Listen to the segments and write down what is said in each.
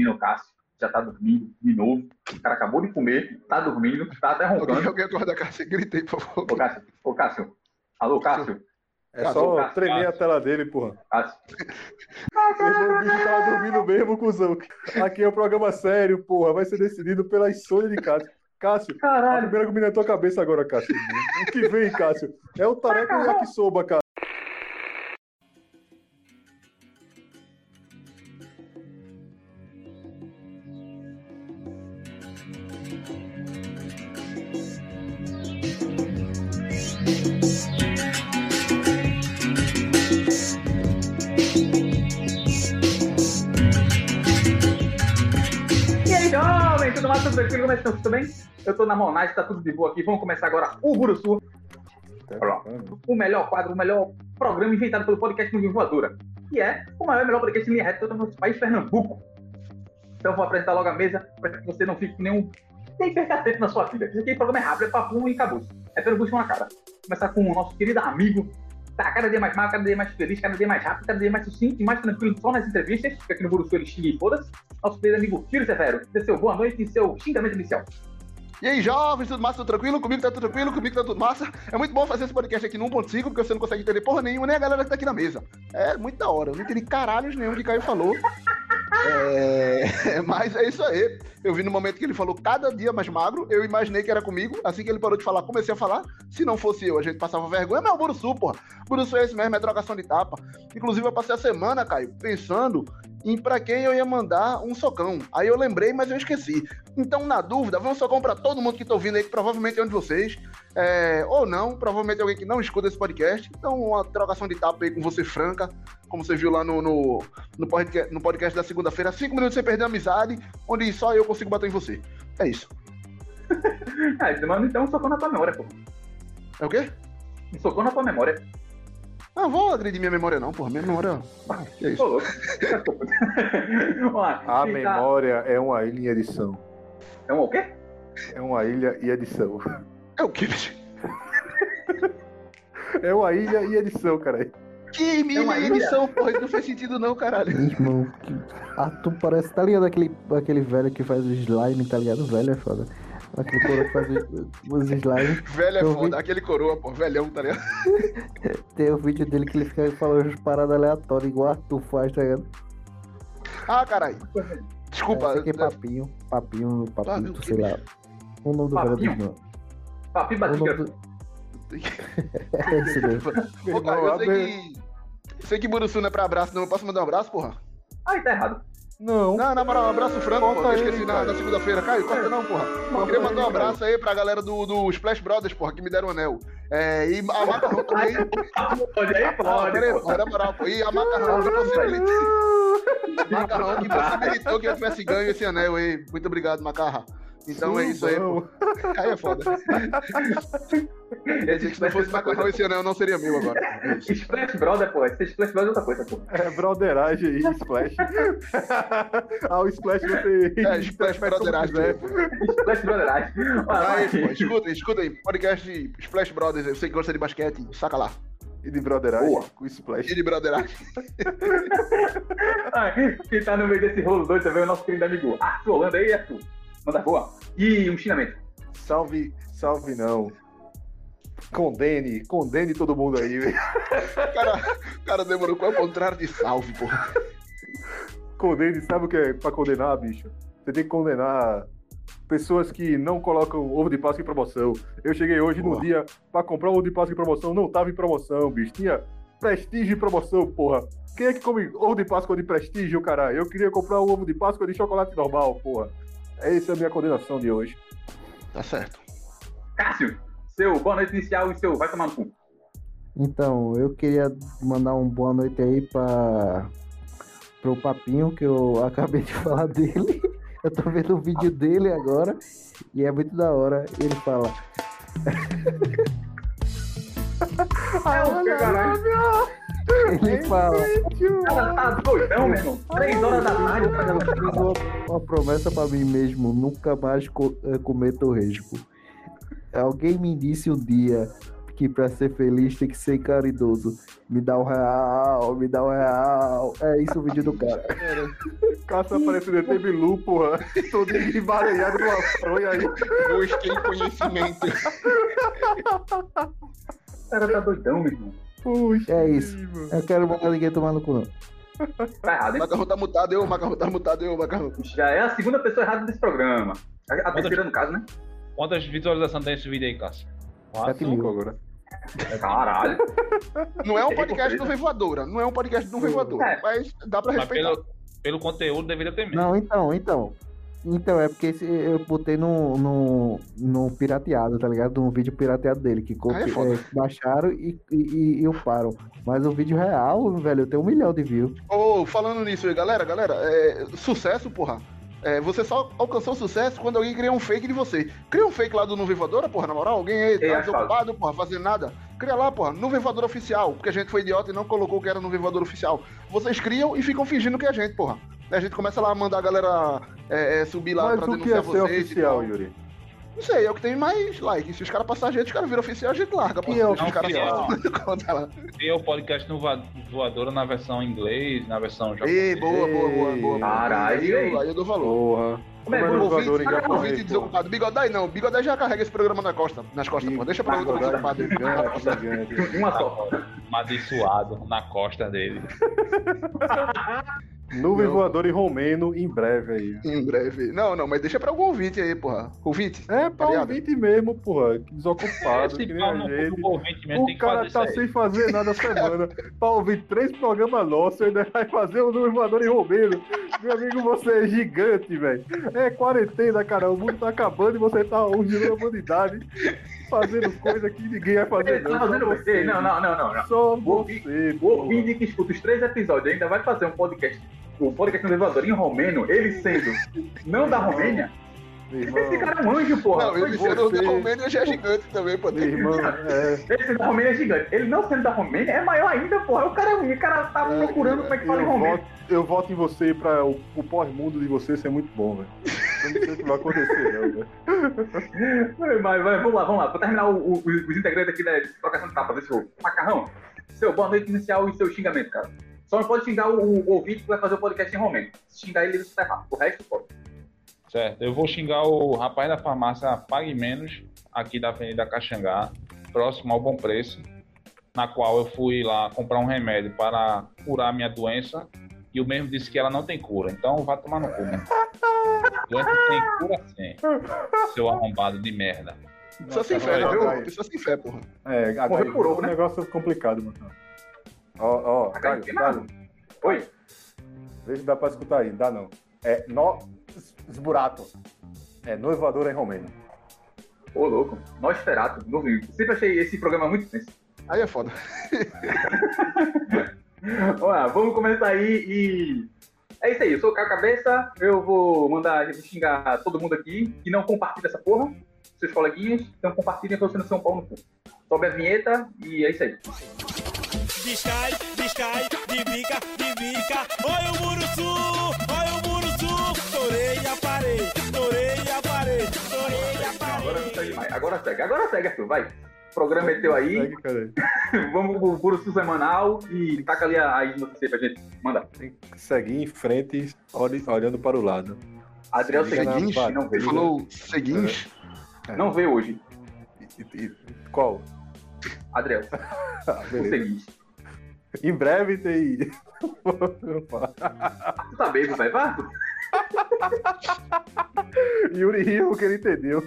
menino, o Cássio, já tá dormindo de novo. O cara acabou de comer, tá dormindo, tá até roncando. Alguém, alguém acorda Cássio, gritei, por favor. Ô, Cássio, ô, Cássio. Alô, Cássio. É Cássio, só Cássio, tremer a Cássio. tela dele, porra. Cássio. O bicho tava dormindo mesmo, cuzão. Aqui é um programa sério, porra. Vai ser decidido pela insônia de Cássio. Cássio, a Caralho. primeira comida na tua cabeça agora, Cássio. O que vem, Cássio? É o tareca e o yakisoba, cara. Na monagem, tá tudo de boa aqui. Vamos começar agora o Buruçu, o melhor quadro, o melhor programa inventado pelo podcast Nuvem Voadora, que é o maior e melhor podcast em linha reta de todo o nosso país, Pernambuco. Então vou apresentar logo a mesa para que você não fique com nenhum. Nem perca tempo na sua vida. Isso aqui é programa é rápido, é papum e acabou. É pelo bucho na cara. Começar com o nosso querido amigo. Tá cada dia mais magro, cada dia mais feliz, cada dia mais rápido, cada dia mais sucinto e mais tranquilo só nas entrevistas, porque aqui no Buruçu ele xinga e foda-se. Nosso querido amigo Tiro Severo, seu boa noite e seu xingamento inicial. E aí, jovens, tudo massa, tudo tranquilo? Comigo tá tudo tranquilo, comigo tá tudo massa. É muito bom fazer esse podcast aqui no 1.5, porque você não consegue entender porra nenhuma, nem a galera que tá aqui na mesa. É muito da hora, eu não entendi caralhos nenhum que Caio falou. É... Mas é isso aí. Eu vi no momento que ele falou cada dia mais magro, eu imaginei que era comigo. Assim que ele parou de falar, comecei a falar. Se não fosse eu, a gente passava vergonha. Mas é o Buruçu, porra. Buruçu é esse mesmo, é trocação de tapa. Inclusive, eu passei a semana, Caio, pensando em pra quem eu ia mandar um socão. Aí eu lembrei, mas eu esqueci. Então, na dúvida, vamos socão pra todo mundo que tá ouvindo aí, que provavelmente é um de vocês. É, ou não, provavelmente é alguém que não escuta esse podcast. Então, uma trocação de tapa aí com você franca, como você viu lá no, no, no podcast, no podcast da segunda-feira. Cinco minutos sem perder a amizade, onde só eu consigo bater em você. É isso. Ah, mano, então um socão na tua memória, pô. É o quê? Um socão na tua memória. Não vou agredir minha memória, não, porra. Minha memória. Ah, é Ô, isso. A tá- memória é uma ilha em edição. É um o quê? É uma ilha e edição. É o quê, bicho? É uma ilha e edição, cara. Que É uma ilha. edição, porra. Isso não faz sentido, não, caralho. Irmão, que... ah, tu parece, tá ligado aquele, aquele velho que faz o slime, tá ligado? O velho é foda. Aquele coro que faz os, slime. Velho é foda. vi- Aquele coroa, pô. Velhão, tá ligado? Tem o vídeo dele que ele fica falando umas paradas aleatórias, igual Arthur faz, tá ligado? Ah, caralho. Desculpa. Esse aqui é papinho, papinho, Ah, papinho, meu sei lá. O nome do velho Papinho? do irmão. Papi O Batiga. nome do... É esse mesmo. Ô, cara, eu sei que. Sei que Buruçu não é pra abraço, não. Eu posso mandar um abraço, porra? Ai, tá errado. Não. Não, na moral, um abraço franco, Corta pô. Eu esqueci na, cara. na segunda-feira. Caio, corta não, porra. Eu queria mandar um abraço aí pra galera do, do Splash Brothers, porra, que me deram o anel. É, e a macarrão também. Pode aí, Ah, pode. porra, na moral, pô. E a macarrão que possibilitou. Macarrão que possibilitou que eu tivesse ganho esse anel aí. Muito obrigado, Macarra. Então é isso aí, pô. Aí é foda. Se não fosse macarrão, esse anel não seria meu agora. Isso. Splash Brother, pô. Esse Splash Brother é outra coisa, pô. É broderagem aí, Splash. ah, o Splash você. É, Splash Brotheragem. Splash Brotheragem. Olha lá. Aí, pô, escuta, escuta aí. Podcast Splash Brothers. Eu sei que gosta de basquete. Saca lá. E de broderagem Boa. com Splash. E de brotheragem. Quem tá no meio desse rolo doido também é o nosso querido amigo Arthur Holanda aí, Arthur. Manda boa. E um xingamento. Salve, salve não. Condene, condene todo mundo aí, velho. O cara, cara demorou com o contrário de salve, pô. Condene, sabe o que é pra condenar, bicho? Você tem que condenar pessoas que não colocam ovo de Páscoa em promoção. Eu cheguei hoje no Boa. dia pra comprar um ovo de Páscoa em promoção, não tava em promoção, bicho. Tinha prestígio em promoção, porra. Quem é que come ovo de Páscoa de prestígio, caralho? Eu queria comprar um ovo de Páscoa de chocolate normal, porra. Essa é a minha condenação de hoje. Tá certo. Cássio, seu boa noite inicial e seu vai tomar no cu. Então, eu queria mandar um boa noite aí pra pro Papinho, que eu acabei de falar dele. Eu tô vendo o vídeo dele agora e é muito da hora. Ele fala. É o que, caralho? Ele fala. Cara, tá doidão, meu irmão. Três horas da tarde fiz uma, uma promessa pra mim mesmo, nunca mais co- eh, comer torresmo. Alguém me disse um dia que pra ser feliz tem que ser caridoso. Me dá um real, me dá um real. É isso o vídeo do cara. O cara tá parecendo ET Bilu, porra. Todo embaralhado numa fronha aí. Busquei conhecimento. O cara tá doidão, meu irmão. Puxa. É isso. mano. Eu quero mandar ninguém tomar no cu, não. Tá errado, macarrão tá mutado, eu, o macarrão tá mutado, eu, o macarrão. Já é a segunda pessoa errada desse programa. A, a terceira, no caso, né? Quantas visualizações tem esse vídeo aí, Cássio? Sete Cinco mil. agora. Caralho. Não é um podcast do Voadora, não é um podcast do Voadora, É. mas dá pra Mas respeitar. pelo, pelo conteúdo deveria ter menos. Não, então, então. Então, é porque esse- eu botei no, no, no pirateado, tá ligado? Um vídeo pirateado dele, que copi- é foda. é, baixaram e, e, e uparam. Mas o vídeo real, velho, tem um milhão de views. Ô, falando nisso aí, galera, galera, é, sucesso, porra. É, você só alcançou sucesso quando alguém cria um fake de você. Cria um fake lá do Nuvem Voadora, porra, na moral. Alguém aí tá desocupado, porra, fazendo nada. Cria lá, porra, Nuvem Voadora Oficial. Porque a gente foi idiota e não colocou que era Nuvem Voadora Oficial. Vocês criam e ficam fingindo que é a gente, porra. A gente começa lá a mandar a galera é, é, subir lá Mas pra o que é denunciar ser vocês. e oficial, tal. Yuri? Não sei, é o que tem mais like. Se os caras passarem a gente, os caras viram oficial, a gente larga, Que porra. é Deixa os caras lá. Tem o podcast no Voadora na versão inglês, na versão japonesa. Ei, boa, boa, boa, boa. Caralho, aí, eu, aí. eu dou valor. Porra. Como é Como bom, no Ouvinte, voador porra. desocupado. Bigodai não. Bigodai já carrega esse programa na costa, nas costas, pô. Deixa pra outro desocupado. Uma só. Amaldiçoado na costa dele. Nuvem Não. voadora e romeno em breve aí. Em breve. Não, não, mas deixa pra algum ouvinte aí, porra. Ouvinte. É pra Variado. ouvinte mesmo, porra. Desocupado, que nem a gente. mesmo O cara tá sem fazer nada a semana. pra ouvir três programas nossos, ainda vai fazer o Nuvem voador e romeno. Meu amigo, você é gigante, velho. É quarentena, cara. O mundo tá acabando e você tá ungindo a humanidade. Fazendo coisa que ninguém vai fazer. Tá fazendo só você. Não, não, não, não. não. Só você. O ouvinte que escuta os três episódios ainda vai fazer um podcast, o podcast no elevador em romeno, ele sendo não da Romênia. Meu Esse irmão, cara é um anjo, porra. Não, ele sendo você. da Romênia já é gigante também, pô. meu irmão, é. Ele sendo da Romênia é gigante. Ele não sendo da Romênia é maior ainda, porra. O cara é. O cara tá É, procurando como é que fala em voto, eu voto em você pra o, o pós-mundo de você ser muito bom, velho. Eu não sei o que vai acontecer, não, velho. Vai, vai, vamos lá, vamos lá. Pra terminar o- o- os, integrantes aqui da trocação de tapas desse jogo. Macarrão, seu boa noite inicial e seu xingamento, cara. Só não pode xingar o, o ouvinte que vai fazer o podcast em romeno. Se xingar ele, você tá errado. O resto pode. Certo, eu vou xingar o rapaz da farmácia Pague Menos, aqui da Avenida Caxangá, próximo ao Bom Preço, na qual eu fui lá comprar um remédio para curar a minha doença e o mesmo disse que ela não tem cura. Então vai tomar no cu, né? Doença tem cura sim, seu arrombado de merda. Só sem fé, viu? Pessoa sem fé, porra. É, Morreu agora por ovo, é um né? negócio complicado, mano. Ó, ó, Caio, Oi. vê se dá pra escutar aí, dá não. É nó esburato. É noivadora em romeno. Ô, louco. Nosferatu, novinho. Sempre achei esse programa muito tenso. Aí é foda. Olha, vamos começar aí e. É isso aí, eu sou o Caio Cabeça, eu vou mandar eu vou xingar todo mundo aqui que não compartilha essa porra, seus coleguinhas, então compartilhem pra você não ser um pau no cu. Sobe a vinheta e é isso aí. Descai, descai, de bica, de bica. Olha o Muruçu, olha segue mais, agora segue, agora segue, Arthur, vai. O programa é teu aí, Segue, vamos pro curso semanal e taca ali a, as notícias pra gente. Manda. Tem que seguir em frente, olhando para o lado. Adriel parte. não veio. falou seguinte. Não veio hoje. E- e- qual? Adriel, Ah, o beleza. Em breve tem. Tu tá bêbado, vai, vai, Arthur? Yuri riu porque ele entendeu.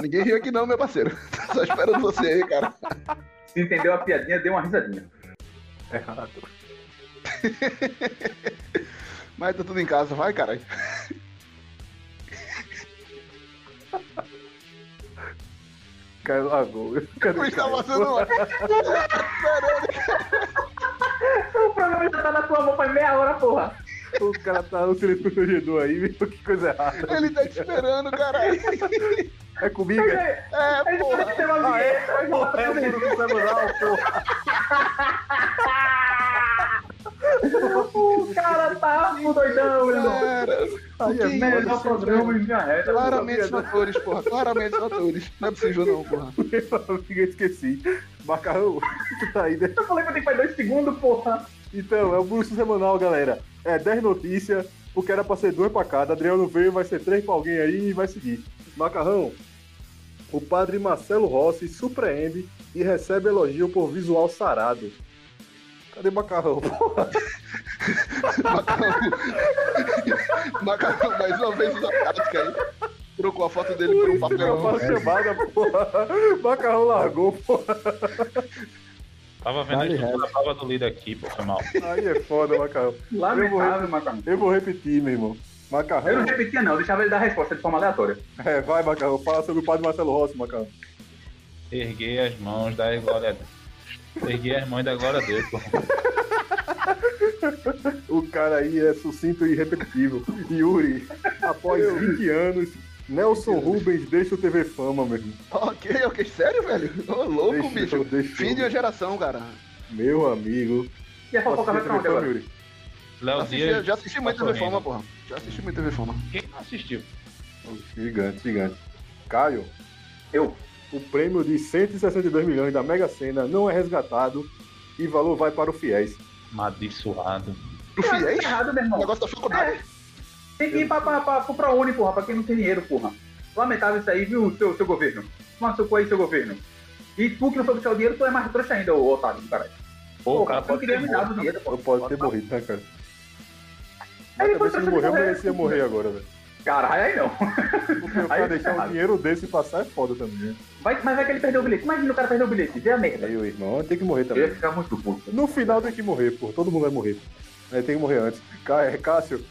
Ninguém riu aqui não, meu parceiro. Só esperando você aí, cara. Se entendeu a piadinha, dê uma risadinha. Errado. Mas tá tudo em casa, vai, caralho. Caiu largou. Cadê Mas tá Caio? fazendo uma... O programa já tá na tua mão faz meia hora, porra. O cara tá no silêncio constrangedor aí, viu? Que coisa errada. Ele tá te esperando, caralho. É comigo? É, É, porra. ah, é? Porra, é o Bruno Semanal, porra. O cara tá doidão, irmão. Cara, Aí Que é Melhor programa em linha reta. Claramente sabia, são atores, porra. Claramente são atores. Não é possível não, porra. Meu amigo, eu esqueci. Macarrão, tu tá aí, né? Eu falei que eu tenho que fazer dois segundos, porra. Então, é o Bruxo Semanal, galera. É 10 notícias, porque era pra ser duas pra cada. Adriano veio, vai ser três pra alguém aí e vai seguir. Macarrão, o padre Marcelo Rossi surpreende e recebe elogio por visual sarado. Cadê Macarrão? Macarrão. Macarrão, mais uma vez usa tática aí. Trocou a foto dele por um eu papelão. chamada, porra. Macarrão largou, porra. Tava vendo a estrutura nova do líder aqui, pô, foi mal. Aí é foda, Macarrão. Lamentável, Macarrão. Eu vou repetir, meu irmão. Eu não Macarrão. repetia, não. Eu deixava ele dar a resposta de forma aleatória. É, vai, Macarrão. Fala sobre o padre Marcelo Rossi, Macarrão. Erguei as mãos da glória a Deus. Erguei as mãos da glória a Deus, pô. O cara aí é sucinto e repetitivo. Yuri, após 20 anos, Nelson Rubens deixa o TV Fama, meu irmão. Ok, ok, sério, velho? Ô, louco, Deixa- bicho. deixa- Fim de uma geração, cara. Meu amigo. E a fofoca vai pra onde agora? Yuri? Léo Assisti- Dias. já assisti muito tá TV Fama, porra. Já assisti muito TV Fama. Quem não assistiu? Gigante, gigante. Caio, Eu. O prêmio de 162 milhões da Mega Sena não é resgatado e valor vai para o Fiéis. Amaldiçoado. Eu acho Fiéis? errado, meu O irmão. negócio da faculdade. É. Tem que ir pra, pra, pra, pro ProUni, porra, pra quem não tem dinheiro, porra. Lamentável isso aí, viu, seu, seu governo. Toma seu cu aí, seu governo. E tu que não foi buscar o dinheiro, tu é mais trouxa ainda, ô otário do caralho. Pô, o cara pode ter o morto. dinheiro, pode ter morrido, né, cara? Aí Mas depois também se ele você morreu, morrer, merecia morrer agora, velho. Caralho, aí não. Porque o Aí cara tá deixar um dinheiro desse passar é foda também, né? Vai, mas vai que ele perdeu o bilhete. Imagina o cara perder o bilhete. Vê a merda. Aí o irmão tem que morrer Eu também. ia ficar muito puto. No final tem que morrer, pô. Todo mundo vai morrer. É, tem que morrer antes. Cá- é, Cássio,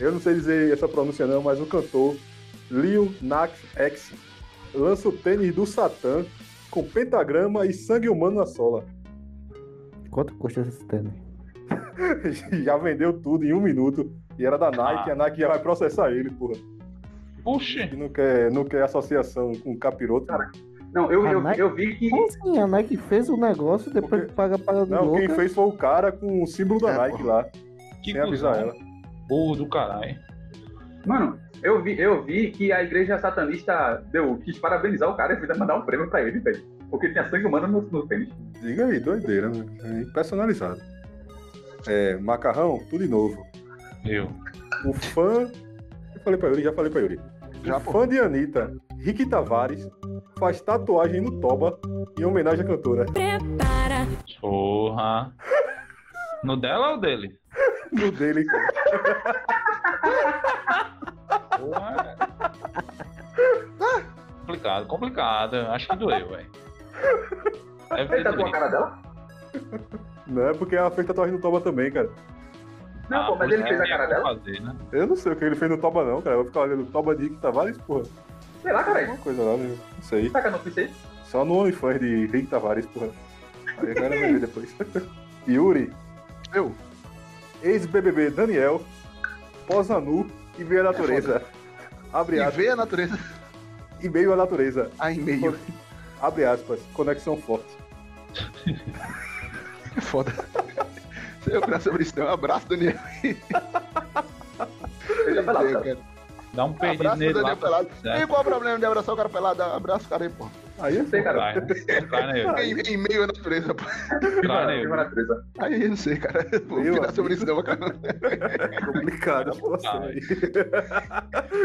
eu não sei dizer essa pronúncia não, mas o cantor Lil Nas X lança o tênis do Satã com pentagrama e sangue humano na sola. Quanto custa esse tênis? já vendeu tudo em um minuto. E era da Nike, Ah. a Nike já vai processar ele, porra. Puxa, E não quer, não quer associação com capiroto. Não, eu, eu, Nike- eu vi que. Como assim? A Nike fez o negócio e depois Porque- paga do Não, louca? quem fez foi o cara com o símbolo da É, Nike porra. lá, que sem avisar ela. Burro do caralho. Mano, eu vi, eu vi que a igreja satanista deu, quis parabenizar o cara e fez mandar um prêmio pra ele, velho. Porque tinha sangue humano no, no tênis. Diga aí, doideira, né? É personalizado. É, macarrão, tudo de novo. Eu. O fã. Eu falei pra Yuri, já falei pra Yuri. Já, o pô. fã de Anitta, Rick Tavares, faz tatuagem no Toba em homenagem à cantora. Porra. No dela ou dele? No dele. Porra. Complicado, complicado. Acho que doeu, velho. Deve Ele ter tatuou a cara dela? Não é porque ela fez tatuagem no Toba também, cara. Não, Ah, pô, mas ele é, fez a cara dela? Fazer, né? Eu não sei o que ele fez no Toba, não, cara. Eu vou ficar olhando o Toba de Rick Tavares, porra. Sei lá, caralho. Alguma coisa lá, né? Não sei. Saca a notícia aí? Só no OnlyFans de Rick Tavares, porra. Aí a galera vai ver depois. Yuri, Eu. ex-BBB Daniel, posa nu e vê a natureza. Abre E aspas. ver a natureza E meio à natureza. aí meio. Abre aspas. Conexão forte. É foda. Sem eu opinar sobre isso, não. Um abraço, Daniel. Ele já falou, cara. Dá um perdido Abraço, nele lá. Daniel pelado. E qual é o problema de abraçar o cara pelado? Abraça o cara aí, pô. Aí é Sei, cara. Cai, né? Cai, né? Em, em meio à natureza, pô. Cai, né? Viva a natureza. Aí eu não sei, cara. Vou Meu opinar sobre isso, não, cara. complicado a situação aí.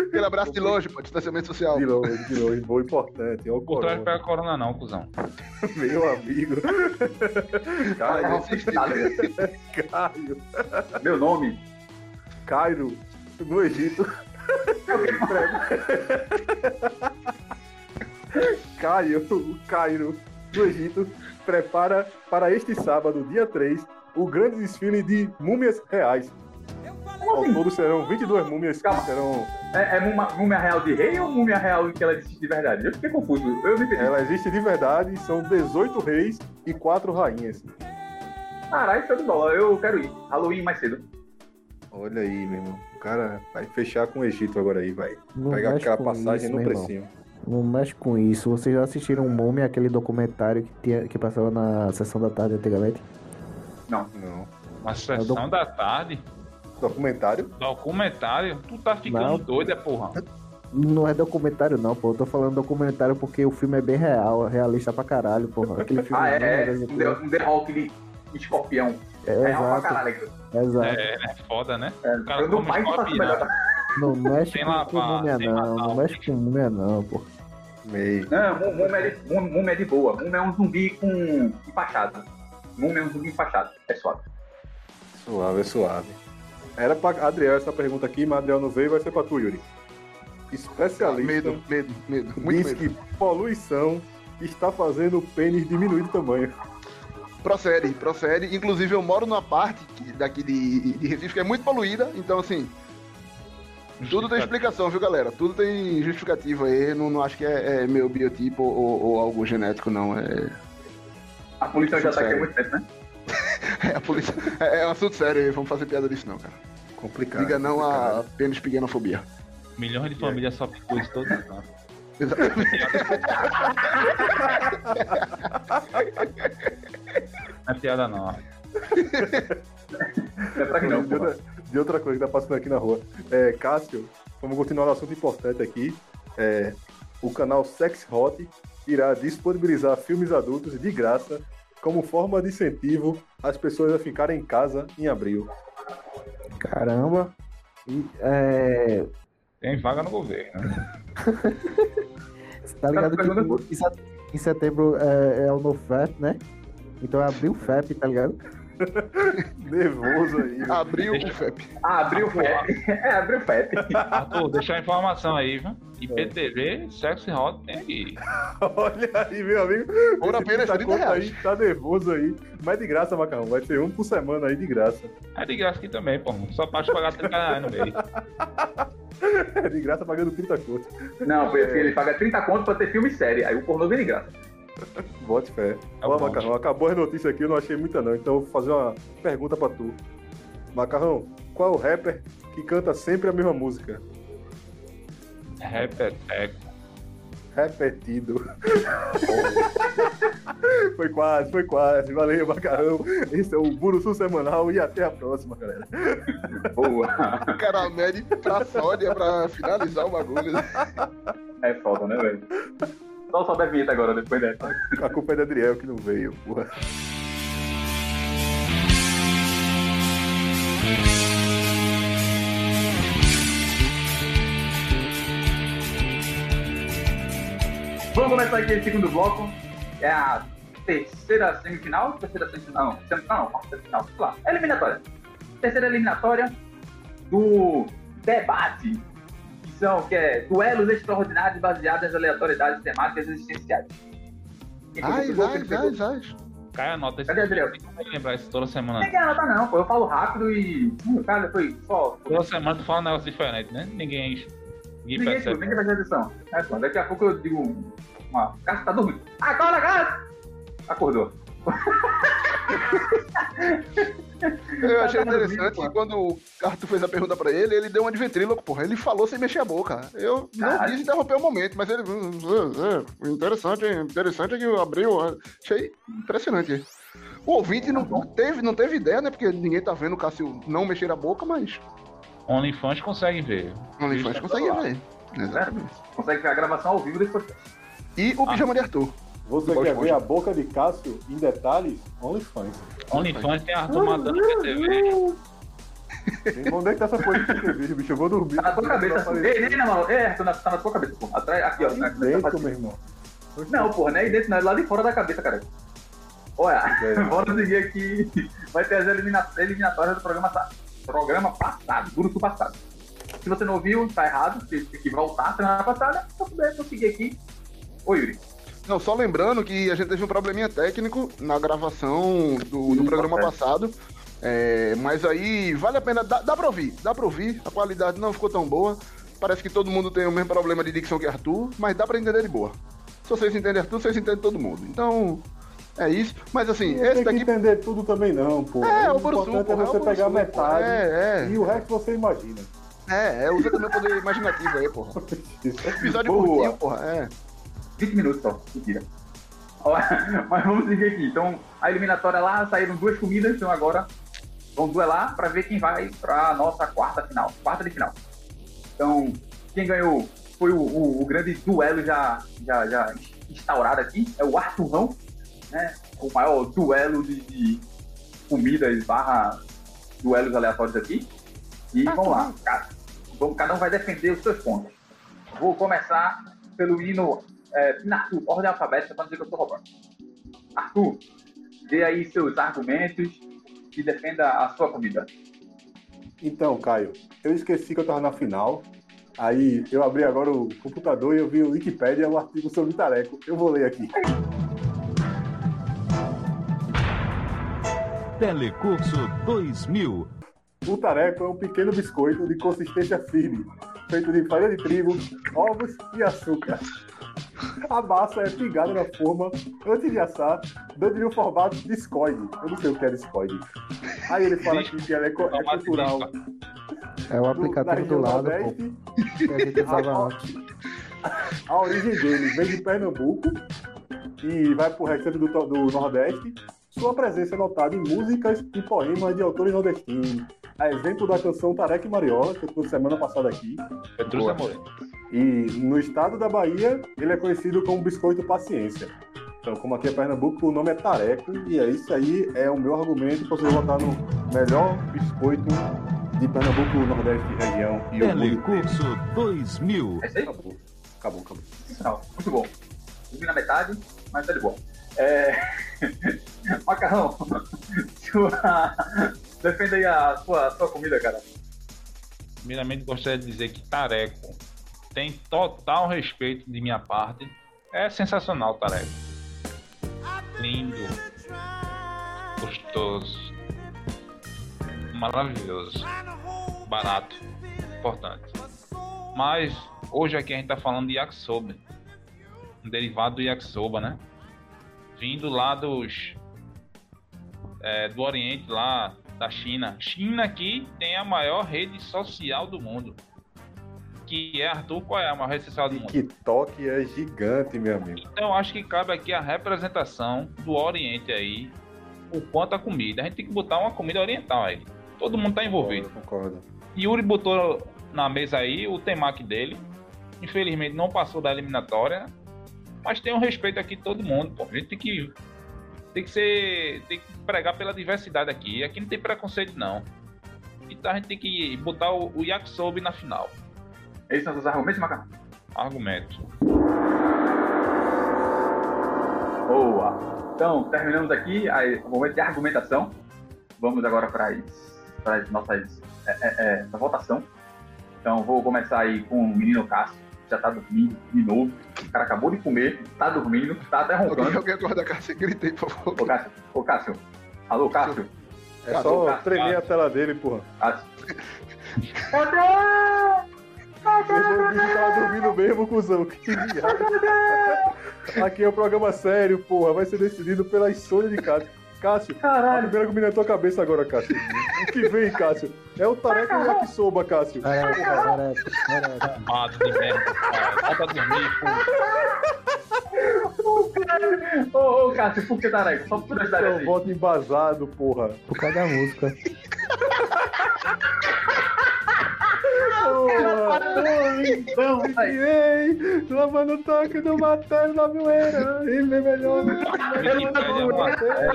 Aquele abraço de longe, pô. Distanciamento social. De longe, de longe. Boa importante. Ó, o Por trás corona. pega corona não, cuzão. Meu amigo. Cara, Caio. Caio. Meu nome. Cairo. No Egito. Caio, o Cairo, no Egito, prepara para este sábado, dia 3, o grande desfile de múmias reais. Como Ao assim? todo serão 22 múmias que serão. É, é múmia, múmia real de rei ou múmia real que ela existe de verdade? Eu fiquei confuso. Eu não entendi. Ela existe de verdade, são 18 reis e 4 rainhas. Caralho, show de bola. Eu quero ir. Halloween mais cedo. Olha aí, meu irmão. O cara vai fechar com o Egito agora aí, vai. Não Pegar aquela passagem isso, no meu irmão. Não mexe com isso. Vocês já assistiram Múmia, aquele documentário que, tinha, que passava na sessão da tarde antigamente? Não. Uma sessão da tarde. Documentário? Documentário? Tu tá ficando Não. doida, porra. Não é documentário, não, pô. Eu tô falando documentário porque o filme é bem real, realista pra caralho, porra. Aquele filme Ah, é, é. não, Um The, um The Hulk de escorpião. é, É real pra exato, caralho. aquilo. exato. É, é foda, né? É, O cara não come escorpião. melhor. Não mexe com, múmia, não. Não mexe com múmia, não, pô. Meio. Não, Mum- Mum é, de, é de boa. Mum é um zumbi com empachado. Mum é um zumbi empachado. É suave. Suave, é suave. Era pra Adriel essa pergunta aqui, mas Adriel não veio, vai ser pra tu, Yuri. Especialista Medo, medo, medo. Muito diz medo. que poluição está fazendo o pênis diminuir de tamanho. Procede, procede. Inclusive, eu moro numa parte que- daqui de, de Recife que é muito poluída, então, assim, tudo tem explicação, viu, galera? Tudo tem justificativa aí. Não, não acho que é, é meu biotipo ou, ou algo genético, não. É, A poluição já tá aqui há muito tempo, né? é a polícia. É, é um assunto sério aí, vamos fazer piada disso, não, cara. Complicado. Diga não complicado. a pênis pequenofobia. Milhões de famílias sofrem com isso todo tempo. Exatamente. Não é piada, não. Não é pra que não, outra, de outra coisa que tá passando aqui na rua. É, Cássio, vamos continuar no assunto importante aqui. É, o canal Sex Hot irá disponibilizar filmes adultos de graça como forma de incentivo às pessoas a ficarem em casa em abril. Caramba. E, é, Tem vaga no governo. você tá ligado Tá que em set- em setembro é, é o NoFap, né? Então é abrir o FAP, tá ligado? Nervoso aí. Abriu o FEP. Ah, abriu o FEP. É, abriu o FEP. Arthur, deixa a informação aí, viu? IPTV, Sexy Hot tem aqui. Olha aí, meu amigo. Por apenas 30 30 conto reais. aí tá nervoso aí. Mas de graça, Macarrão. Vai ter um por semana aí de graça. É de graça aqui também, pô. Só basta pagar 30 reais no mês. É de graça pagando 30 conto. Não, foi assim, ele paga 30 contos pra ter filme e série. Aí o pornô vem de graça. Bote fé. É Ó. Macarrão, acabou as notícias aqui, eu não achei muita não. Então eu vou fazer uma pergunta pra tu. Macarrão, qual é o rapper que canta sempre a mesma música? Repeteco. Repetido. foi quase, foi quase. Valeu, Macarrão. Esse é o Buruçu Semanal e até a próxima, galera. Boa. Caramelo pra sódia pra finalizar o bagulho. É foda, né, velho? Só sobe a vinheta agora, depois dessa. A culpa é da Adriel que não veio, porra. Vamos começar aqui o segundo bloco. É a terceira semifinal. Terceira semifinal. Não, semifinal não, quarta semifinal. Sei lá. Eliminatória. Terceira eliminatória do debate. Que são que é duelos extraordinários baseados nas aleatoriedades temáticas existenciais. Quem Ai, pegou, ai, quem pegou? ai, ai. Cai a nota esse Cadê, Adriel? Não vai lembrar isso toda semana. Não tem que anotar não, pô. Eu falo rápido e. Hum, Cara, foi só. Toda semana tu fala um negócio diferente, né? Ninguém, ninguém Ninguém, percebe. ninguém presta atenção. É, pô, daqui a pouco eu digo. Uma. Cássio tá dormindo. Acorda, Cássio! Acordou. Eu achei interessante que quando o Arthur fez a pergunta pra ele, ele deu uma de ventríloco, porra. Ele falou sem mexer a boca. Eu não quis interromper o momento, mas ele. É, é, interessante, interessante que abriu. Achei impressionante. O ouvinte não teve, não teve ideia, né? Porque ninguém tá vendo o Cássio não mexer a boca, mas OnlyFans consegue ver. o OnlyFans consegue ver. Exatamente. Consegue ver a gravação ao vivo depois. E o pijama de Arthur. Você quer ver a boca de Cássio em detalhes? OnlyFans. OnlyFans tem Arthur matando IPTV. Onde é que tá essa coisa de TV, bicho? Eu vou dormir. Tá na tua cabeça. Ei, nem, não, mano. É, tá na, tá na tua cabeça, pô. Atrás, aqui, ó. Na- na- dentro, meu irmão. Não, porra, não é dentro, não. É lá de fora da cabeça, cara. Olha, bora seguir aqui. Vai ter as elimina- eliminatórias do programa, programa passado, Grupo passado. Se você não ouviu, tá errado. Tem tem que voltar semana passada. Pra poder conseguir aqui. Oi, Yuri. Não, só lembrando que a gente teve um probleminha técnico na gravação do, do programa passado. É, mas aí vale a pena, dá, dá pra ouvir, dá pra ouvir. A qualidade não ficou tão boa. Parece que todo mundo tem o mesmo problema de dicção que Arthur, mas dá pra entender de boa. Se vocês entendem Arthur, vocês entendem todo mundo. Então, é isso. Mas assim, Não esse tem que daqui. entender tudo também não, pô. É, o importante Buruçu, é porra, você é o pegar metade É, e o resto você imagina. é. É, é, usa também o poder imaginativo aí, porra. Episódio Boa. curtinho, porra. É. 20 minutos só. Mentira. Mas vamos seguir aqui. Então, a eliminatória lá saíram duas comidas, então agora vão duelar para ver quem vai para a nossa quarta final, quarta de final. Então, quem ganhou foi o, o- o grande duelo já, já, já instaurado aqui, é o Arthurrão, né? O maior duelo de, de comidas barra duelos aleatórios aqui. E vamos lá, cara. Vamos, cada um vai defender os seus pontos. Vou começar pelo hino é, Arthur, ordem alfabética, para dizer que eu estou roubando. Arthur, dê aí seus argumentos e defenda a sua comida. Então, Caio, eu esqueci que eu tava na final. Aí eu abri agora o computador e eu vi o Wikipédia, o artigo sobre tareco. Eu vou ler aqui. Telecurso 2000. O tareco é um pequeno biscoito de consistência firme, feito de farinha de trigo, ovos e açúcar. A massa é pingada na forma antes de assar, dando-lhe um formato discoide. Eu não sei o que é discoide. Aí ele fala aqui que ela é, co- é cultural. É o aplicativo do lado, pô, Nordeste. que a gente usava antes. A origem dele vem de Pernambuco e vai pro restante do, do Nordeste. Sua presença é notada em músicas e poemas de autores nordestinos. A exemplo da canção Tareca e Mariola, que eu trouxe semana passada aqui. Petrúcia Moreno. E no estado da Bahia, ele é conhecido como Biscoito Paciência. Então, como aqui é Pernambuco, o nome é Tareco. E é isso aí, é o meu argumento para você votar no melhor biscoito de Pernambuco, Nordeste, região e o mundo. Telecurso 2000. É isso aí? Acabou, acabou, acabou. Não, muito bom. Dormi na metade, mas tá de boa. É... Macarrão, sua... defenda aí a sua, sua comida, cara. Primeiramente, gostaria de dizer que Tareco tem total respeito de minha parte. É sensacional, Tareco. Lindo. Gostoso. Maravilhoso. Barato. Importante. Mas hoje aqui a gente tá falando de yakisoba. Um derivado do yakisoba, né? Vindo lá dos. é, do Oriente, lá da China. China aqui tem a maior rede social do mundo. Que é, Arthur, qual é a maior rede social do mundo? TikTok é gigante, meu amigo. Então eu acho que cabe aqui a representação do Oriente aí, o quanto a comida. A gente tem que botar uma comida oriental aí. Todo mundo tá envolvido. Concordo. Yuri botou na mesa aí o temaki dele. Infelizmente não passou da eliminatória. Mas tem um respeito aqui de todo mundo, pô. A gente tem que. Tem que ser. Tem que pregar pela diversidade aqui. Aqui não tem preconceito, não. Então a gente tem que botar o, o yakisoba na final. Esses são os argumentos, Macarrão? Argumento. Boa. Então, terminamos aqui o momento de argumentação. Vamos agora para as, para as nossas é, é, é, votação. Então, vou começar aí com o menino Cássio, que já tá dormindo de novo. O cara acabou de comer, tá dormindo, tá até roncando. alguém acorda casa e gritei, por favor. Ô, Cássio, ô, Cássio. Alô, Cássio. É Cássio, só Cássio, tremer a tela dele, porra. Cássio. Esse bicho tava dormindo mesmo, cuzão. Que viagem. Aqui é um programa sério, porra. Vai ser decidido pela insônia de Cássio. Cássio, a Caralho. primeira comida na tua cabeça agora, Cássio. O que vem, Cássio? É o tareca e o yakisoba, Cássio. Tareca, tareca, tareca. Mato de merda, cara. Volta a dormir, pô. Ô, ô, Cássio, por que tarefa? Só por curiosidade Eu voto embasado, porra. Por causa da música. Ei, lavando o toque do martelo da voeira. E vem melhor.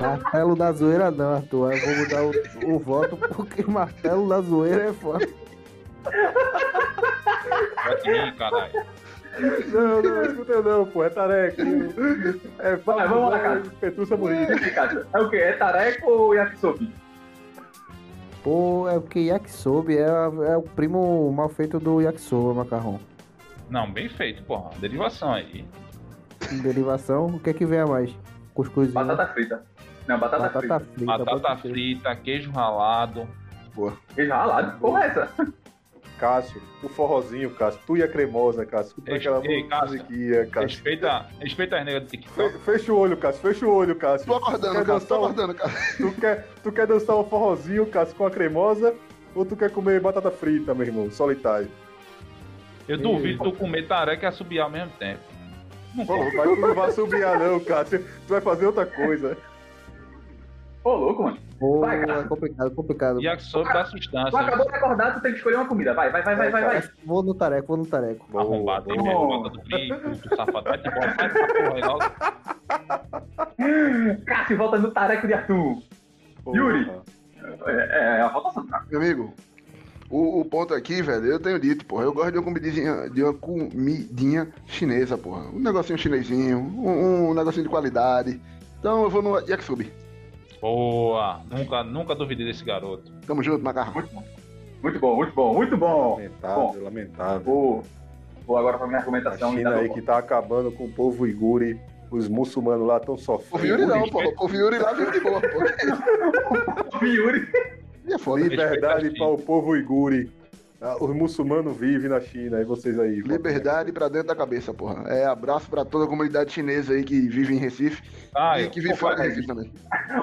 Martelo da zoeira não, Arthur. Eu vou mudar o, o voto porque martelo da zoeira é foda. Em mim, caralho. Não, não escuta não, pô. É tareca. É Vai, vamos lá, cara. Petrúcia Cássio, É o quê? É tareca ou yakisobi? Pô, é porque yakisoba é, é o primo mal feito do yakisoba, macarrão. Não, bem feito, porra. Derivação aí. Derivação, o que é que vem a mais? Cuscuzinho. Batata frita. Não, batata, Batata frita. frita. Batata ser. frita, queijo ralado. Queijo ralado? Porra, é essa? Cássio, o forrozinho, Cássio. Tu e a cremosa, Cássio. Tu Ei, aquela ei, Cássio. musiquinha, Cássio. Respeita, respeita as negras do TikTok. Fe- Fecha o olho, Cássio. Fecha o olho, Cássio. Tô acordando, cara. Tô dançar acordando, cara. Tu quer, tu quer dançar um forrozinho, Cássio, com a cremosa? Ou tu quer comer batata frita, meu irmão? Solitário. Eu duvido tu comer tareca e assobiar ao mesmo tempo. Pô, mas tu não vai subir, não, Cássio. Tu vai fazer outra coisa. Ô, louco, mano. Vai, cara. é complicado, complicado. Yakisoba da Tu sustância. acabou de acordar, tu tem que escolher uma comida. Vai, vai, vai, vai, vai. vai. Vou no tareco, vou no tareco. Arrombado, hein, mesmo, bota do frio, tu safado. Vai te embora, sai essa porra aí logo. Cássio, volta no tareco de Arthur. Yuri. Porra. É, é a votação, cara. Meu amigo, o, o ponto aqui, velho, eu tenho dito, porra, eu gosto de uma comidinha, de uma comidinha chinesa, porra. Um negocinho chinesinho, um, um negocinho de qualidade. Então eu vou no yakisobi. Boa. Nunca, nunca duvidei desse garoto. Tamo junto, macarrão. Muito bom. Muito bom, muito bom, muito bom. Lamentável, lamentável. Vou, vou agora pra minha A argumentação. China então. aí que tá acabando com o povo uiguri. Os muçulmanos lá estão O sofrendo. Yuri não, porra. O Yuri lá vive de boa. Yuri. E é foda. Liberdade para o povo uiguri. Ah, Os muçulmanos vivem na China, e vocês aí. Liberdade pra dentro da cabeça, porra. É abraço pra toda a comunidade chinesa aí que vive em Recife Ah, e que vive fora de Recife também.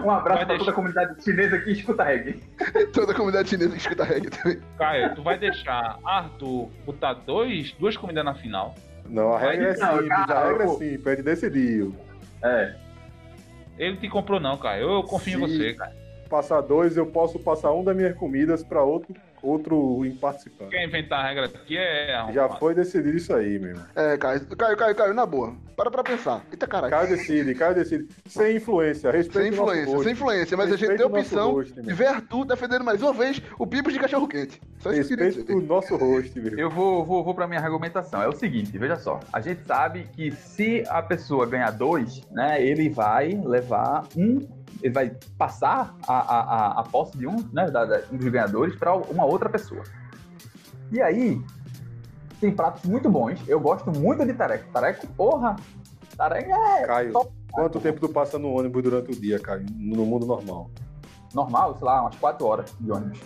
Um abraço deixar. toda a comunidade chinesa que escuta reggae. Toda a comunidade chinesa que escuta reggae também. Caio, tu vai deixar Arthur botar dois, duas comidas na final? Não, a regra é simples, a regra é simples, ele decidiu. É. Ele te comprou não, Caio. Eu confio em você, cara. Passar dois, eu posso passar um das minhas comidas para outro, outro participante. Quer inventar a regra aqui é Já arrombado. foi decidido isso aí, meu. irmão. É, Caio, Caio, Caio, Caio, na boa. Para pra pensar. Eita caralho. Caio decide, Caio decide. Sem influência, respeito Sem influência, sem influência, mas a gente tem a opção de ver Arthur defendendo mais uma vez o Pipos de cachorro quente. Só isso que Respeito o nosso host, meu. Eu vou, vou, vou pra minha argumentação. É o seguinte, veja só. A gente sabe que se a pessoa ganhar dois, né, ele vai levar um. Ele vai passar a, a, a, a posse de um, né, da, da- um dos ganhadores para uma outra pessoa. E aí, tem pratos muito bons. Eu gosto muito de tareco. Tareco, porra! Tareco é Caio, top. quanto tempo tu passa no ônibus durante o dia, Caio? No mundo normal. normal, sei lá, umas quatro horas de ônibus.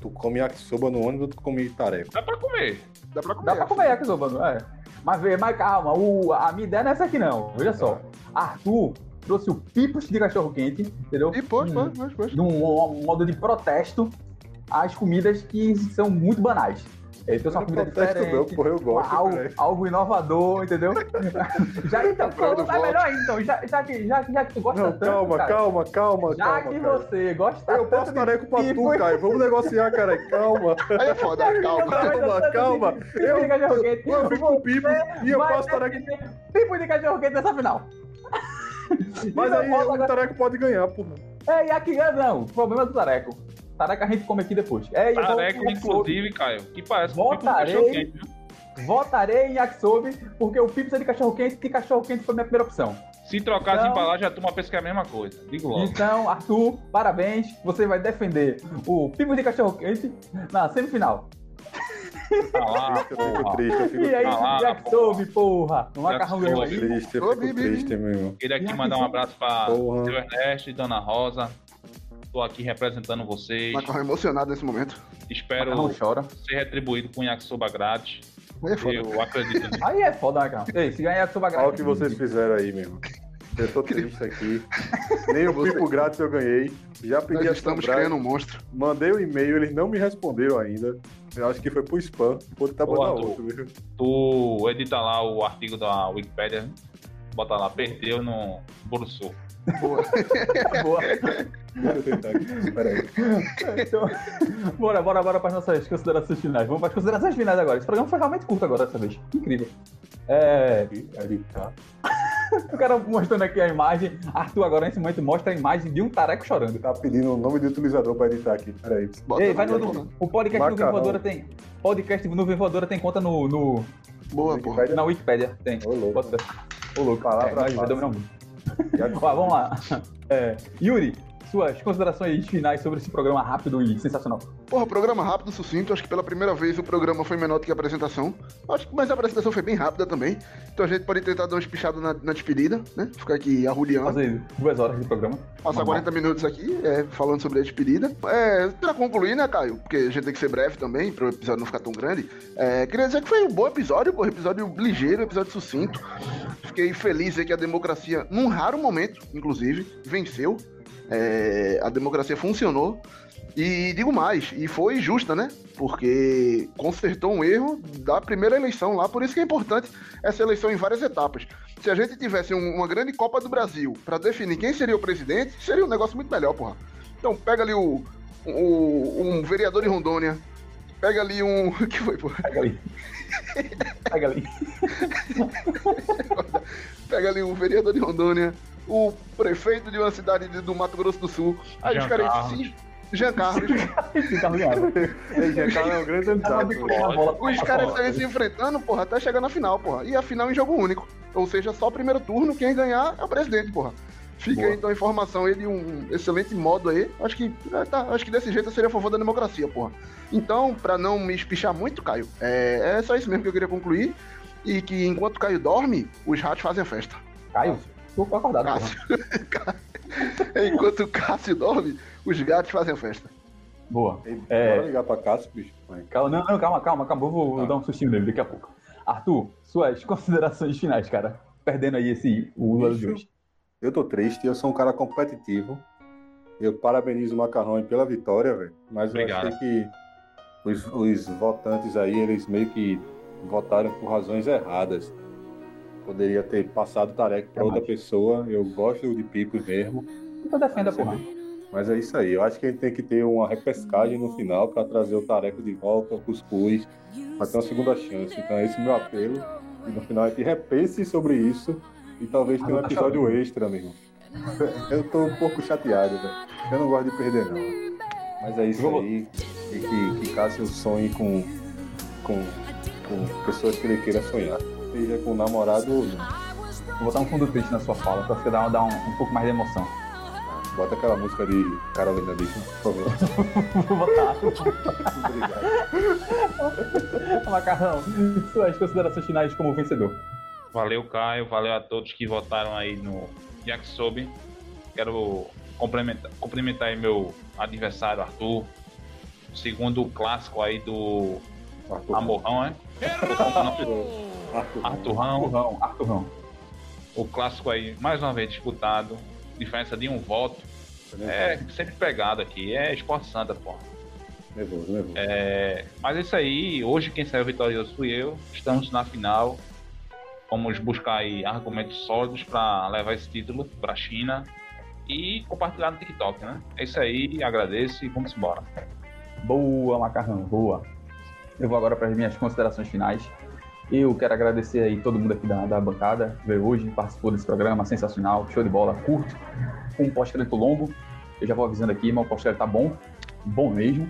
Tu come yakisoba no ônibus ou tu come tareco? Dá pra comer. Dá pra comer. Dá pra comer yakisoba, é. Mas, vê, mas calma, o, a minha ideia não é essa aqui não. Veja só. Arthur trouxe o pipos de cachorro quente, entendeu? E pode, pode, pode. Num mo- modo de protesto às comidas que são muito banais. Ele trouxe uma comida diferente, porra, eu gosto, algo, velho. algo inovador, entendeu? já então, é voto. melhor então, já, já, que, já, que- já que tu gosta Não, tanto, calma, cara, calma, calma, já calma, que Caio. você gosta Eu tanto passo de tareco pra tu, pipos- Caio. Vamos negociar, cara. Calma. Aí é foda, calma. Calma, calma. Pipo Eu, de cachorro quente. eu fico com pipo e eu passo tareco. Pipo de cachorro quente nessa final. Mas aí o agora- tareco pode ganhar, porra. É, e aqui não. O problema é do tareco. Tareco a gente come aqui depois. É, Tareco, inclusive, Caio, que parece um Voltarei. cachorro quente, viu? Votarei em yakisobe, porque o Pips é de cachorro quente e cachorro quente foi minha primeira opção. Se trocar as Então- embalagens, a turma pensa que é a mesma coisa. Digo logo. Então, Arthur, parabéns. Você vai defender o Pips de cachorro quente na semifinal. Eu fico porra. triste, eu fico E aí, Ah lá, yakisobe, porra. Um macarrão ganhou aí. triste, eu fico triste, meu irmão. Queria aqui mandar um abraço pra Porra. seu Ernesto e Dona Rosa. Tô aqui representando vocês. Macarrão emocionado nesse momento. Espero ser retribuído com yakisoba grátis. Aí é foda. Eu acredito nisso. Aí é foda, macarrão. Ei, se ganhar yakisoba Olha o grátis. que vocês fizeram aí, meu irmão. Eu tô triste aqui. Nem o Você- pipo grátis eu ganhei. Já pedi Nós estamos Sombrai, criando um monstro. Mandei o e-mail, eles não me responderam ainda. Eu acho que foi pro spam. Pode estar Ô, mandando Arthur. outro, viu? Tu edita lá o artigo da Wikipedia, bota lá, perdeu no Buruçu. Boa. Boa. Deixa eu tentar aqui. Pera aí. Então, bora, bora, bora para as nossas considerações finais. Vamos para as considerações finais agora. Esse programa foi realmente curto agora dessa vez. Incrível. É, Editar. o cara mostrando aqui a imagem. Arthur agora nesse momento mostra a imagem de um tareco chorando. Tá pedindo o nome do utilizador pra editar aqui. Pera aí. Bota Ei, vai no, o podcast do Macarrão. Voadora tem. Podcast do Voadora tem conta no, no, Boa, porra. na Wikipedia. Tem. Ô, louco. Bota. Ô, louco. Palavra é, nós fácil. dominamos muito. Ó, vamos lá. É, Yuri, suas considerações finais sobre esse programa rápido e sensacional. Porra, programa rápido, sucinto. Acho que pela primeira vez o programa foi menor do que a apresentação. Acho que mas a apresentação foi bem rápida também. Então a gente pode tentar dar uma espichada na, na despedida, né? Ficar aqui arruliando. Fazer duas horas de programa. Passar Normal. 40 minutos aqui é, falando sobre a despedida. É, pra concluir, né, Caio? Porque a gente tem que ser breve também, para o episódio não ficar tão grande. É, queria dizer que foi um bom episódio, pô, episódio ligeiro, episódio sucinto. Fiquei feliz aí que a democracia, num raro momento, inclusive, venceu. É, a democracia funcionou. E digo mais, e foi justa, né? Porque consertou um erro da primeira eleição lá, por isso que é importante essa eleição em várias etapas. Se a gente tivesse um- uma grande Copa do Brasil pra definir quem seria o presidente, seria um negócio muito melhor, porra. Então pega ali o, o- um vereador de Rondônia, pega ali um. O que foi, porra? Pega ali. Pega ali. Pega ali um vereador de Rondônia, o prefeito de uma cidade de- do Mato Grosso do Sul. Aí os Jean caras Carlos. se. Jean Carlos. Ele já tá é um grande. Os caras estão se enfrentando, porra, até chegar na final, porra. E a final em jogo único. Ou seja, só o primeiro turno, quem ganhar é o presidente, porra. Fica Boa. aí então a informação aí de um excelente modo aí. Acho que, é, tá, acho que desse jeito eu seria a favor da democracia, porra. Então, pra não me espichar muito, Caio, é, é só isso mesmo que eu queria concluir. E que enquanto o Caio dorme, os ratos fazem a festa. Caio, tô acordado. Cássio. enquanto o Cássio dorme, os gatos fazem a festa. Boa. É... É. ligar pra Cássio, bicho. Calma, não, não, calma, calma, calma. Vou, vou Tá. dar um sustinho nele daqui a pouco. Arthur, suas considerações finais, cara. Perdendo aí esse o Lula de hoje. Eu tô triste, eu sou um cara competitivo. Eu parabenizo o Macarrão pela vitória, velho. Mas Obrigado. eu achei que os, os votantes aí, eles meio que votaram por razões erradas. Poderia ter passado o tarefa pra outra pessoa. Eu gosto de Pipo mesmo. Então defenda, porra. Mas é isso aí. Eu acho que a gente tem que ter uma repescagem no final para trazer o Tareco de volta, o Cuscuz, para ter uma segunda chance. Então esse é o meu apelo. E no final a gente repense sobre isso e talvez tenha um tá episódio extra, amigo. Eu tô um pouco chateado, velho. Eu não gosto de perder, não. Mas é isso Vou- aí. E que, que Cássio sonhe com, com, com pessoas que ele queira sonhar. Seja com namorado ou não. Vou botar um fundo triste na sua fala, pra você dar, dar um, um pouco mais de emoção. Bota aquela música de Carolina Dickman, por favor. Vou botar. Obrigado. Macarrão, suas considerações finais como vencedor. Valeu, Caio. Valeu a todos que votaram aí no Yakisobe. Quero cumprimentar, cumprimentar aí meu adversário, Arthur. Segundo clássico aí do Arthur. Amorrão, né? Arthur. Arthurrão. Arthurrão, Arthurrão. O clássico aí, mais uma vez disputado. Diferença de um voto. É sempre pegado aqui. É esporte santa, pô. Nervoso, nervoso. É, mas é isso aí. Hoje quem saiu vitorioso fui eu. Estamos na final. Vamos buscar aí argumentos sólidos para levar esse título para a China e compartilhar no TikTok, né? É isso aí. Agradeço e vamos embora. Boa, Macarrão, boa. Eu vou agora para as minhas considerações finais. Eu quero agradecer aí todo mundo aqui da, da bancada que veio hoje, participou desse programa, sensacional, show de bola, curto, com um pós-crédito longo. Eu já vou avisando aqui, mas o pós-crédito tá bom, bom mesmo.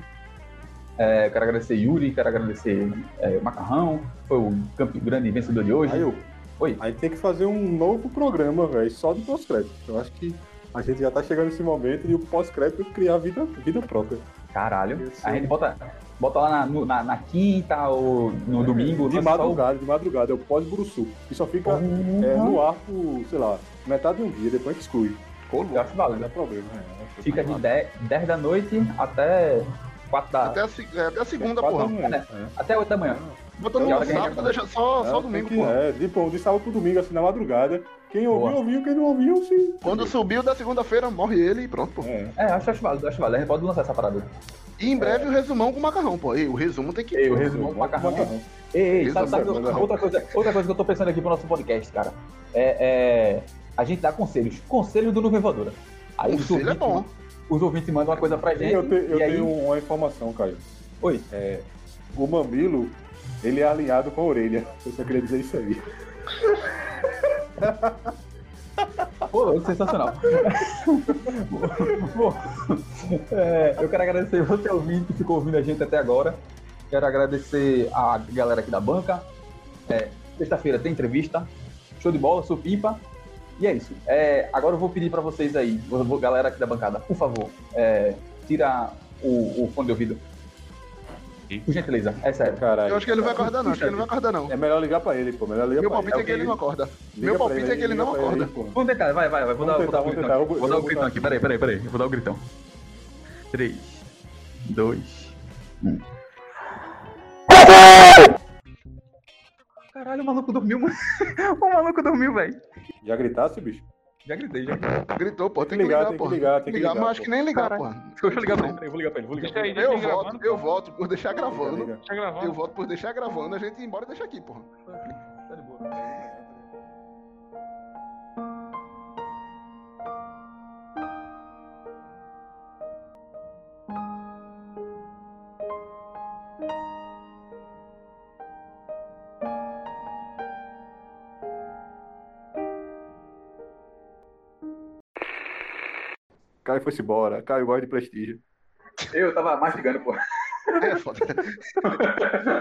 É, quero agradecer Yuri, quero agradecer é, Macarrão, foi o campe- grande vencedor de hoje. Aí, eu, Oi. aí tem que fazer um novo programa, velho, só de pós-crédito. Eu acho que a gente já tá chegando nesse momento de o pós-crédito criar vida, vida própria. Caralho. A gente bota, bota lá na, no- na, na quinta ou no domingo. De só o- madrugada, de madrugada, é o pós-Buruçu. Que só fica Uhum. é, no ar por, sei lá, metade de um dia, depois que exclui. Eu acho Não válido. dá problema, né? Fica de 10, 10 da noite até 4 da. Até a, é, até a segunda, porra. É. é. Até 8 da manhã. Bota no E sábado, deixa só, só Não, domingo, que- porra. É, de, bom, de sábado pro domingo, assim, na madrugada. Quem ouviu, Boa. ouviu, quem não ouviu, sim. Quando subiu da segunda-feira, morre ele e pronto, pô. É. É, acho, acho válido, acho válido. A gente pode lançar essa parada. E em breve o resumão com macarrão, pô. E o resumo tem que. Ei, o resumo com macarrão. Ei, ei, sabe, sabe macarrão. outra, coisa, outra coisa que eu tô pensando aqui pro nosso podcast, cara? É, é a gente dá conselhos. Conselhos do Nuvem Voadora. Aí os Conselho é ouvintes, bom. os ouvintes mandam uma coisa pra gente. eu, te- eu e aí... tenho uma informação, Caio. Oi. É, o mamilo, ele é alinhado com a orelha. Eu só queria dizer isso aí. Pô, sensacional. Bom, é, eu quero agradecer você ouvinte que ficou ouvindo a gente até agora. Quero agradecer a galera aqui da banca. É, Sexta-feira tem entrevista. Show de bola, sou pipa. E é isso. É, agora eu vou pedir pra vocês aí, galera aqui da bancada, por favor, é, tira o, o fone de ouvido. Por gentileza, é sério. Caralho. Eu acho que ele não vai acordar, não. Acho que ele não vai acordar, não. É melhor ligar pra ele, pô. Melhor ligar Meu pra palpite é ele. que ele não acorda. Liga Meu palpite é que ele não acorda. pô. Vamos tentar, vai, vai, vai. Vou dar, Vamos vou dar tentar, o vamos gritão tentar. aqui. Vou- Vou dar o vou gritão aqui. Peraí, peraí, peraí. Vou dar o gritão. 3, 2, 1. Caralho, o maluco dormiu, mano. O maluco dormiu, velho. Já gritasse, bicho? Já gritei, já. Gritou, pô, tem Tem que ligar, ligar, tem pô. que ligar, tem que ligar, Mas acho pô. que nem ligar, Caralho. pô. Deixa eu ligar pra ele, vou ligar pra ele, vou ligar Deixa Eu voto, gravando. eu voto por deixar gravando. Eu voto por deixar gravando, a gente ir embora e deixar aqui, porra. Tá de boa. Caio foi-se embora. Caio gosta de prestígio. Eu tava mastigando, pô. É foda.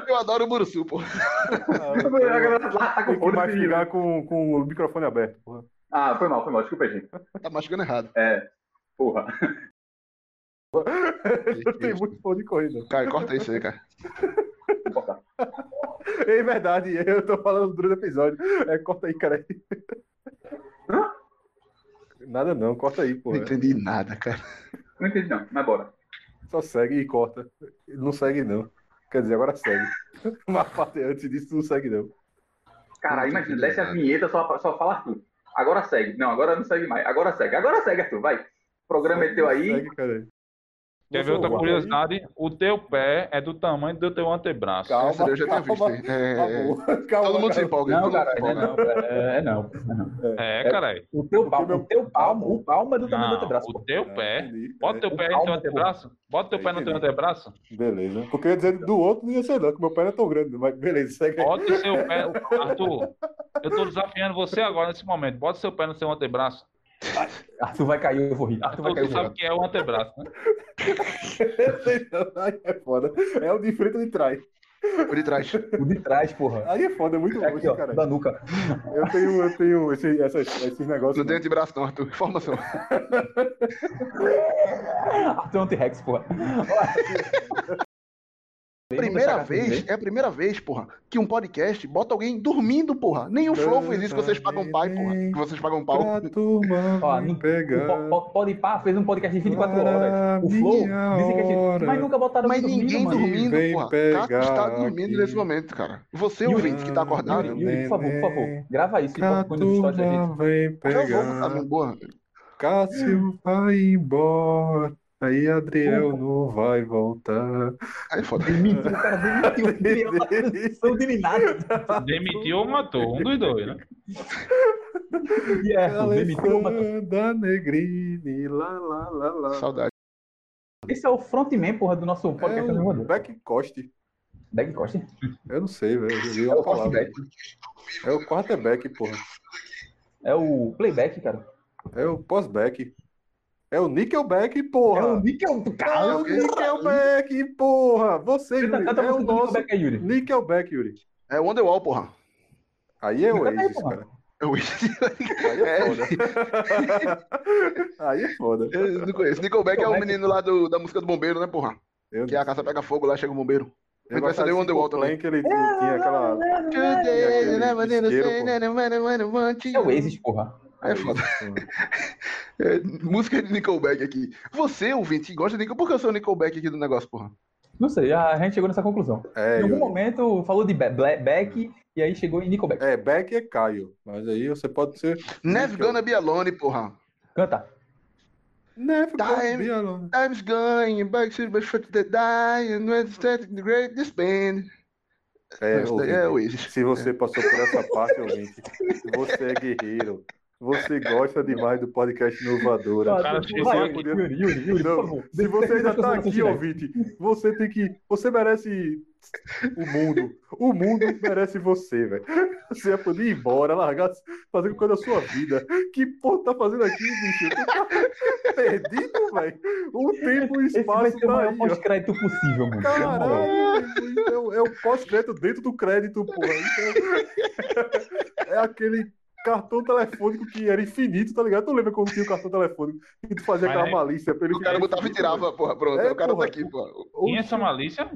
Eu adoro o Buruçu, pô. Lá tá com Tem que mastigar com, com o microfone aberto, porra. Ah, foi mal, foi mal. Desculpa, gente. Tá mastigando errado. É. Porra. Não tem muito pão de corrida. Cara, corta isso aí, cara. É verdade, eu tô falando durante o episódio. É, corta aí, cara. Nada não, corta aí, Não porra. entendi nada, cara. Não entendi, não. Mas bora. Só segue e corta. Não segue, não. Quer dizer, agora segue. Uma parte antes disso não segue, não. Cara, imagina, desce a vinheta, só, só fala Arthur. Agora segue. Não, agora não segue mais. Agora segue. Agora segue, Arthur. Vai. O programa é teu aí. Segue, cara. Quer ver outra curiosidade? O teu pé é do tamanho do teu antebraço. Calma, Essa eu já tinha visto. calma, hein? É, calma, calma, todo mundo se empolga. Não, todo mundo cara, se não é empolga. não. É, é não. É. É, caralho. O teu palmo, o teu palmo, o palmo é do tamanho do antebraço. o teu É, pé. Bota É, teu pé no teu antebraço. Bota teu pé no teu antebraço. Beleza. Porque eu ia dizer do outro não ia ser não, que meu pé não é tão grande. Mas beleza, segue aí. Bota o seu pé. Arthur, eu tô desafiando você agora nesse momento. Bota seu pé no seu antebraço. Arthur vai cair, eu vou rir. Arthur vai Arthur, cair, eu tu vou sabe o que é o antebraço, né? Aí é foda. É o de frente ou de trás. Por de trás. O de trás, porra. Aí é foda, é muito É longe, cara. da nuca. Eu tenho, eu tenho esse, essas, esses negócios. Não tem antebraço, não, Arthur. Informação. Arthur é um T-Rex, porra. Primeira vez, é a primeira vez, porra, que um podcast bota alguém dormindo, porra. Nem o Flow fez isso que vocês pagam pai, porra. Que vocês pagam pau. Ó, pegar. O Po- Po- Podpah fez um podcast de 24 Para horas. O Flow dizem que é hora. Mas nunca botaram Mas alguém ninguém mano. dormindo, Vem porra. pegar Caco está dormindo aqui. nesse momento, cara. Você, Yuri, ouvinte, que tá acordado, Yuri, Yuri, por favor, por favor. Grava isso e põe no stories da gente. vem eu vou pegar. botar boa. Cássio vai embora. Aí Adriel não vai voltar. Aí é foda. Demitiu, o cara demitiu. Produção de nada. Demitiu ou matou? Um dos dois, né? E é, demitiu uma... Alessandra Negrini, lá, lá, lá, lá. Saudade. Esse é o frontman, porra, do nosso É podcast o animador. Beck Coste. Beck Costa. Eu não sei, velho. Eu vi É uma o palavra. É o quarterback, porra. É o playback, cara. É o pós-back. É o Nickelback, porra. É o Nickel. É Cara, o Nickelback, porra! Você, Yuri, canta é o nosso Nickelback aí, Yuri. Nickelback, Yuri. É o Wonderwall, porra. Aí é o aí, Oasis, cara. É o Aí é foda. Aí é foda. Eu não conheço. Nickelback é o menino lá do, da música do bombeiro, né, porra? Eu, Que a casa pega fogo, lá chega o bombeiro. eu vai ser o Simple também. Que ele tinha aquela... É o Oasis, porra. É foda. É, música de Nickelback aqui. Você, ouvinte, que gosta de Nickelback, por que eu sou o Nickelback aqui do negócio, porra? Não sei, a gente chegou nessa conclusão. É, em algum Yuri. momento falou de Beck e aí chegou em Nickelback. é, Beck é Caio. Mas aí você pode ser... Never gonna be alone, porra. Canta. Never gonna Time. be alone. Time's going back to the foot that die and when the great disband. É, é ouvinte, Oasis. se você passou por essa parte, ouvinte, você é guerreiro. Você gosta demais do podcast Inovadora. cara Vai, chegou Yuri. Yuri, Yuri, Não, por favor. Se você ainda tá aqui, ouvinte, você tem que. Você merece o mundo. O mundo merece você, velho. Você ia poder ir embora, largar, fazer coisa da sua vida. Que porra tá fazendo aqui, bicho? Tá perdido, velho. O tempo e o Esse vai espaço ser o tá maior aí, ó. pós-crédito possível, mano. Caralho, é, o- é o pós-crédito dentro do crédito, porra. Então, é aquele cartão telefônico que era infinito, tá ligado? Tu lembra quando tinha o cartão telefônico e tu fazia Mas aquela é- malícia pra ele O cara botava e tirava, porra, pronto. É, o cara porra. tá aqui, porra. Tinha essa malícia?